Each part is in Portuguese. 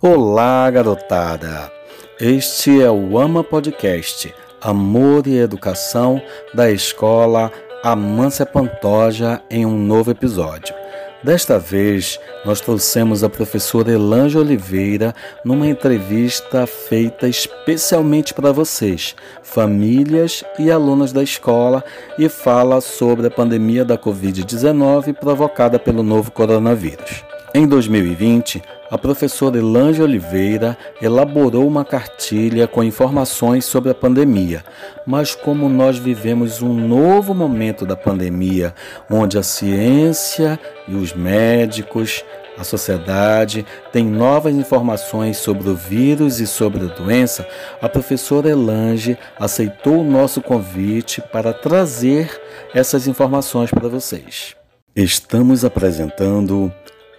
Olá, garotada! Este é o Ama Podcast, Amor e Educação da Escola Amância Pantoja em um novo episódio. Desta vez, nós trouxemos a professora Elange Oliveira numa entrevista feita especialmente para vocês, famílias e alunos da escola, e fala sobre a pandemia da Covid-19 provocada pelo novo coronavírus. Em 2020, a professora Elange Oliveira elaborou uma cartilha com informações sobre a pandemia, mas como nós vivemos um novo momento da pandemia, onde a ciência e os médicos, a sociedade têm novas informações sobre o vírus e sobre a doença, a professora Elange aceitou o nosso convite para trazer essas informações para vocês. Estamos apresentando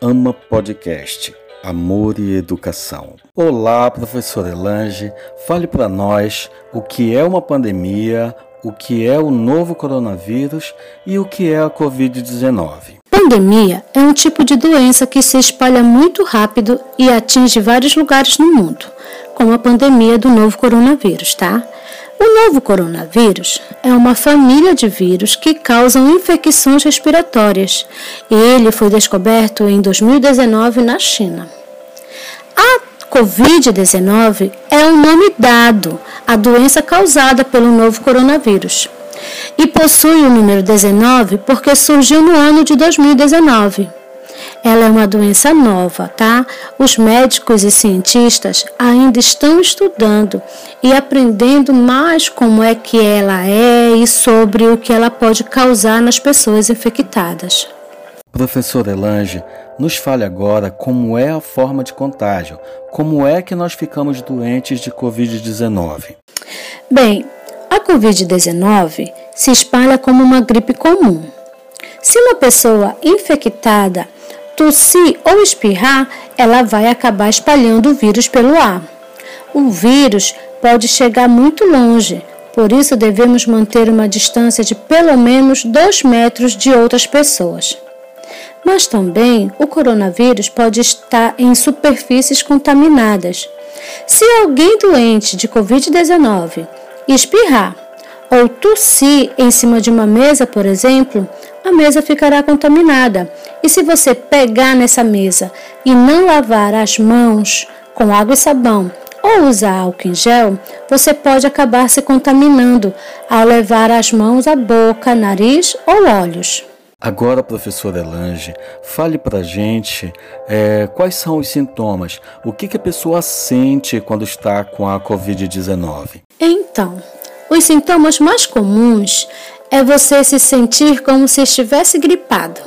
Ama Podcast Amor e Educação. Olá, professor Elange. Fale para nós o que é uma pandemia, o que é o novo coronavírus e o que é a Covid-19. Pandemia é um tipo de doença que se espalha muito rápido e atinge vários lugares no mundo, como a pandemia do novo coronavírus, tá? O novo coronavírus é uma família de vírus que causam infecções respiratórias. Ele foi descoberto em 2019 na China. A Covid-19 é o um nome dado à doença causada pelo novo coronavírus e possui o número 19 porque surgiu no ano de 2019. Ela é uma doença nova, tá? Os médicos e cientistas ainda estão estudando e aprendendo mais como é que ela é e sobre o que ela pode causar nas pessoas infectadas. Professor Elange, nos fale agora como é a forma de contágio, como é que nós ficamos doentes de Covid-19. Bem, a Covid-19 se espalha como uma gripe comum. Se uma pessoa infectada tossir ou espirrar, ela vai acabar espalhando o vírus pelo ar. O vírus pode chegar muito longe, por isso devemos manter uma distância de pelo menos 2 metros de outras pessoas. Mas também o coronavírus pode estar em superfícies contaminadas. Se alguém doente de Covid-19 espirrar ou tossir em cima de uma mesa, por exemplo, a mesa ficará contaminada. E se você pegar nessa mesa e não lavar as mãos com água e sabão ou usar álcool em gel, você pode acabar se contaminando ao levar as mãos à boca, nariz ou olhos. Agora, professor Elange, fale para a gente é, quais são os sintomas, o que, que a pessoa sente quando está com a Covid-19. Então, os sintomas mais comuns é você se sentir como se estivesse gripado.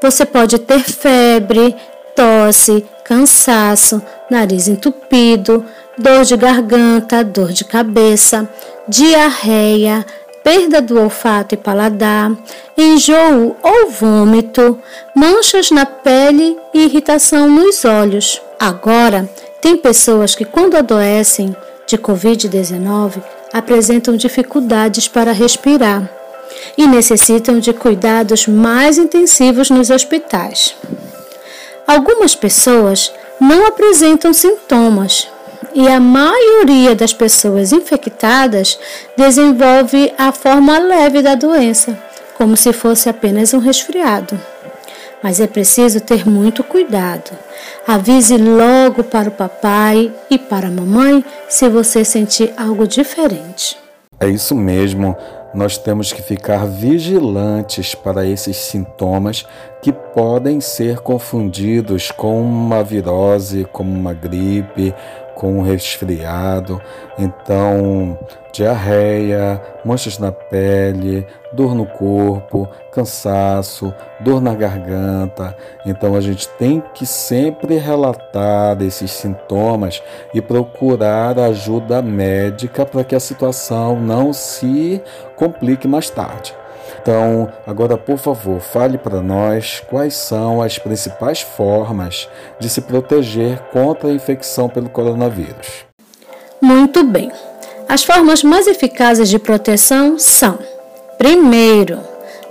Você pode ter febre, tosse, cansaço, nariz entupido, dor de garganta, dor de cabeça, diarreia, perda do olfato e paladar, enjoo ou vômito, manchas na pele e irritação nos olhos. Agora, tem pessoas que, quando adoecem de Covid-19, apresentam dificuldades para respirar e necessitam de cuidados mais intensivos nos hospitais. Algumas pessoas não apresentam sintomas e a maioria das pessoas infectadas desenvolve a forma leve da doença, como se fosse apenas um resfriado. Mas é preciso ter muito cuidado. Avise logo para o papai e para a mamãe se você sentir algo diferente. É isso mesmo. Nós temos que ficar vigilantes para esses sintomas que podem ser confundidos com uma virose, como uma gripe, com resfriado, então diarreia, manchas na pele, dor no corpo, cansaço, dor na garganta. Então a gente tem que sempre relatar esses sintomas e procurar ajuda médica para que a situação não se complique mais tarde. Então, agora por favor, fale para nós quais são as principais formas de se proteger contra a infecção pelo coronavírus. Muito bem. As formas mais eficazes de proteção são: primeiro,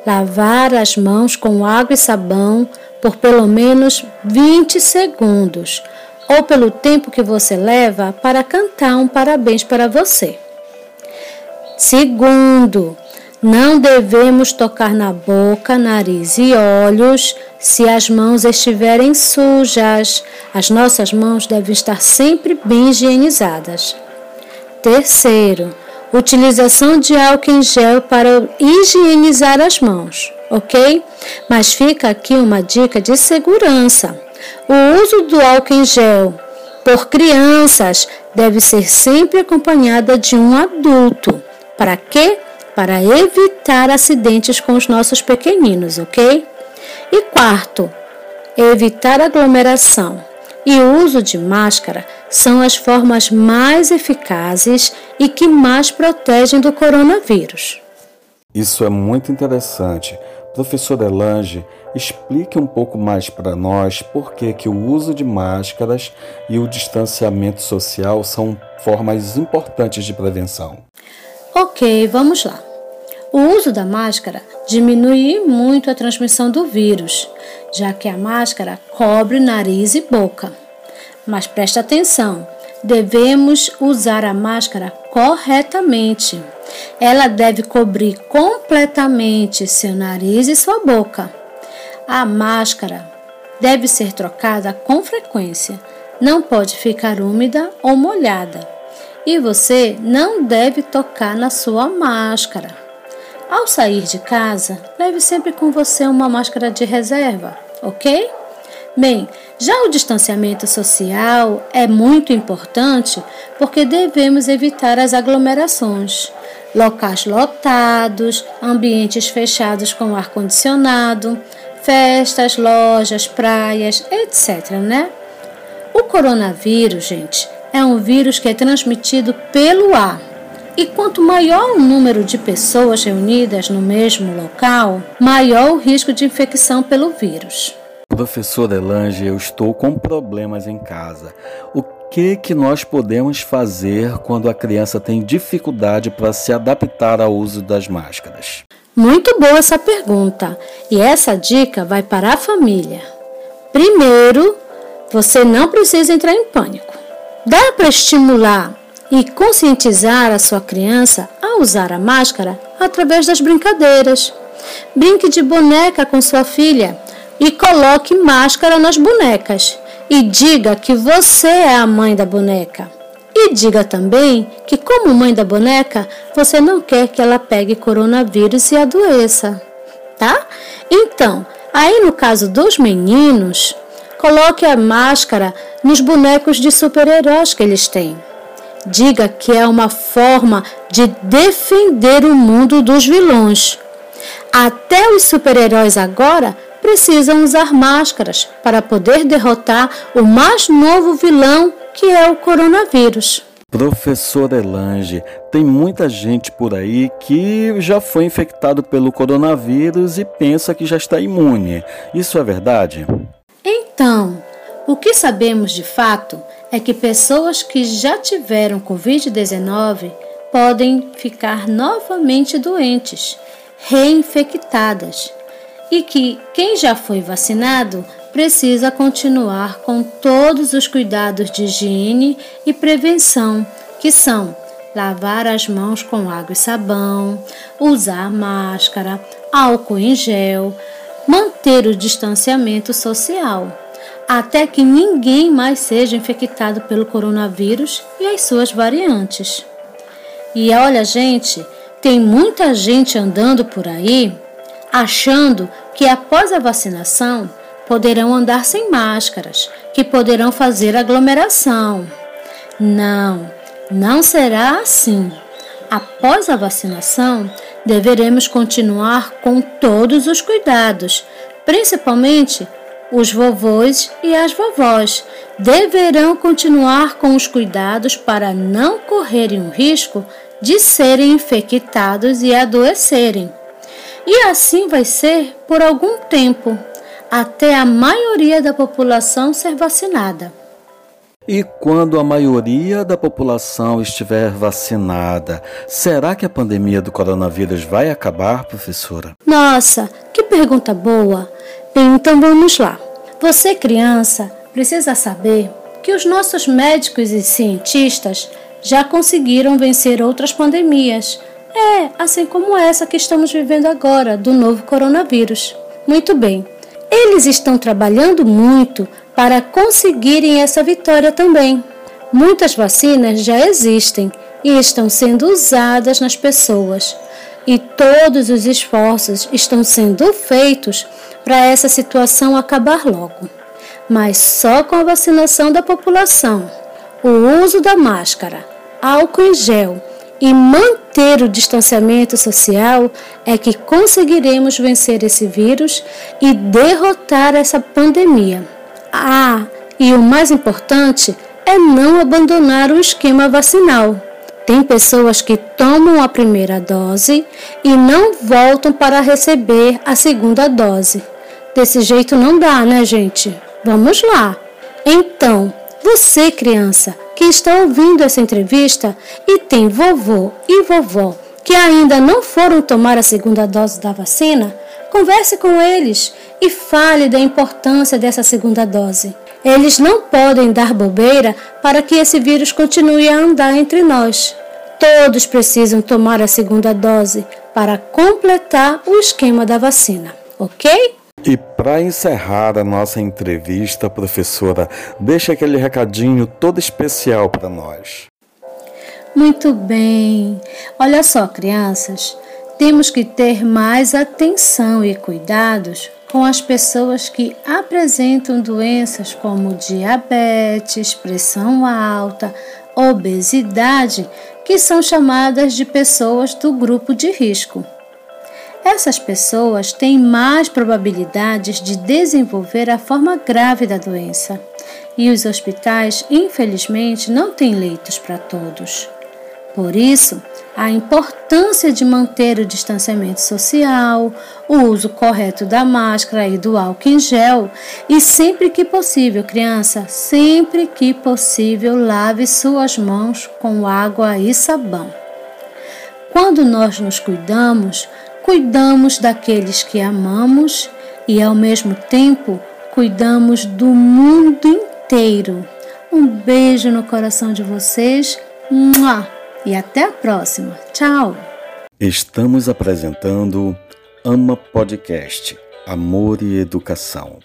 lavar as mãos com água e sabão por pelo menos 20 segundos ou pelo tempo que você leva para cantar um parabéns para você. Segundo, não devemos tocar na boca, nariz e olhos se as mãos estiverem sujas. As nossas mãos devem estar sempre bem higienizadas. Terceiro, utilização de álcool em gel para higienizar as mãos, ok? Mas fica aqui uma dica de segurança. O uso do álcool em gel por crianças deve ser sempre acompanhada de um adulto. Para quê? Para evitar acidentes com os nossos pequeninos, ok? E quarto, evitar aglomeração e o uso de máscara são as formas mais eficazes e que mais protegem do coronavírus. Isso é muito interessante. Professor Elange, explique um pouco mais para nós por que, que o uso de máscaras e o distanciamento social são formas importantes de prevenção. Ok, vamos lá. O uso da máscara diminui muito a transmissão do vírus, já que a máscara cobre nariz e boca. Mas preste atenção, devemos usar a máscara corretamente. Ela deve cobrir completamente seu nariz e sua boca. A máscara deve ser trocada com frequência, não pode ficar úmida ou molhada e você não deve tocar na sua máscara. Ao sair de casa, leve sempre com você uma máscara de reserva, ok? Bem, já o distanciamento social é muito importante porque devemos evitar as aglomerações, locais lotados, ambientes fechados com ar-condicionado, festas, lojas, praias, etc. Né? O coronavírus, gente, é um vírus que é transmitido pelo ar. E quanto maior o número de pessoas reunidas no mesmo local, maior o risco de infecção pelo vírus. Professor Elange, eu estou com problemas em casa. O que que nós podemos fazer quando a criança tem dificuldade para se adaptar ao uso das máscaras? Muito boa essa pergunta. E essa dica vai para a família. Primeiro, você não precisa entrar em pânico. Dá para estimular e conscientizar a sua criança a usar a máscara através das brincadeiras. Brinque de boneca com sua filha e coloque máscara nas bonecas. E diga que você é a mãe da boneca. E diga também que, como mãe da boneca, você não quer que ela pegue coronavírus e adoeça, tá? Então, aí no caso dos meninos, Coloque a máscara nos bonecos de super-heróis que eles têm. Diga que é uma forma de defender o mundo dos vilões. Até os super-heróis agora precisam usar máscaras para poder derrotar o mais novo vilão que é o coronavírus. Professor Elange, tem muita gente por aí que já foi infectado pelo coronavírus e pensa que já está imune. Isso é verdade? Então, o que sabemos de fato é que pessoas que já tiveram Covid-19 podem ficar novamente doentes, reinfectadas, e que quem já foi vacinado precisa continuar com todos os cuidados de higiene e prevenção, que são lavar as mãos com água e sabão, usar máscara, álcool em gel, manter o distanciamento social até que ninguém mais seja infectado pelo coronavírus e as suas variantes. E olha, gente, tem muita gente andando por aí achando que após a vacinação poderão andar sem máscaras, que poderão fazer aglomeração. Não, não será assim. Após a vacinação, deveremos continuar com todos os cuidados, principalmente os vovôs e as vovós deverão continuar com os cuidados para não correrem o risco de serem infectados e adoecerem. E assim vai ser por algum tempo, até a maioria da população ser vacinada. E quando a maioria da população estiver vacinada, será que a pandemia do coronavírus vai acabar, professora? Nossa, que pergunta boa! Então vamos lá. Você, criança, precisa saber que os nossos médicos e cientistas já conseguiram vencer outras pandemias. É, assim como essa que estamos vivendo agora, do novo coronavírus. Muito bem, eles estão trabalhando muito para conseguirem essa vitória também. Muitas vacinas já existem e estão sendo usadas nas pessoas, e todos os esforços estão sendo feitos para essa situação acabar logo. Mas só com a vacinação da população, o uso da máscara, álcool em gel e manter o distanciamento social é que conseguiremos vencer esse vírus e derrotar essa pandemia. Ah, e o mais importante é não abandonar o esquema vacinal. Tem pessoas que tomam a primeira dose e não voltam para receber a segunda dose. Desse jeito não dá, né, gente? Vamos lá. Então, você, criança, que está ouvindo essa entrevista e tem vovô e vovó que ainda não foram tomar a segunda dose da vacina, converse com eles e fale da importância dessa segunda dose. Eles não podem dar bobeira para que esse vírus continue a andar entre nós. Todos precisam tomar a segunda dose para completar o esquema da vacina, ok? E para encerrar a nossa entrevista, professora, deixa aquele recadinho todo especial para nós. Muito bem. Olha só, crianças, temos que ter mais atenção e cuidados com as pessoas que apresentam doenças como diabetes, pressão alta, obesidade, que são chamadas de pessoas do grupo de risco. Essas pessoas têm mais probabilidades de desenvolver a forma grave da doença, e os hospitais, infelizmente, não têm leitos para todos. Por isso, a importância de manter o distanciamento social, o uso correto da máscara e do álcool em gel e sempre que possível, criança, sempre que possível, lave suas mãos com água e sabão. Quando nós nos cuidamos, cuidamos daqueles que amamos e ao mesmo tempo cuidamos do mundo inteiro. Um beijo no coração de vocês. Mua! E até a próxima. Tchau! Estamos apresentando Ama Podcast Amor e Educação.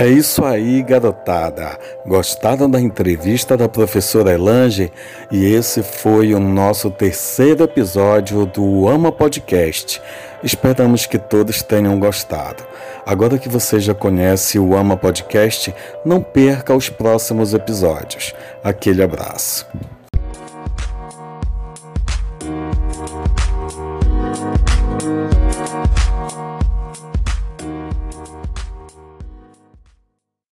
É isso aí, garotada. Gostaram da entrevista da professora Elange? E esse foi o nosso terceiro episódio do Ama Podcast. Esperamos que todos tenham gostado. Agora que você já conhece o Ama Podcast, não perca os próximos episódios. Aquele abraço.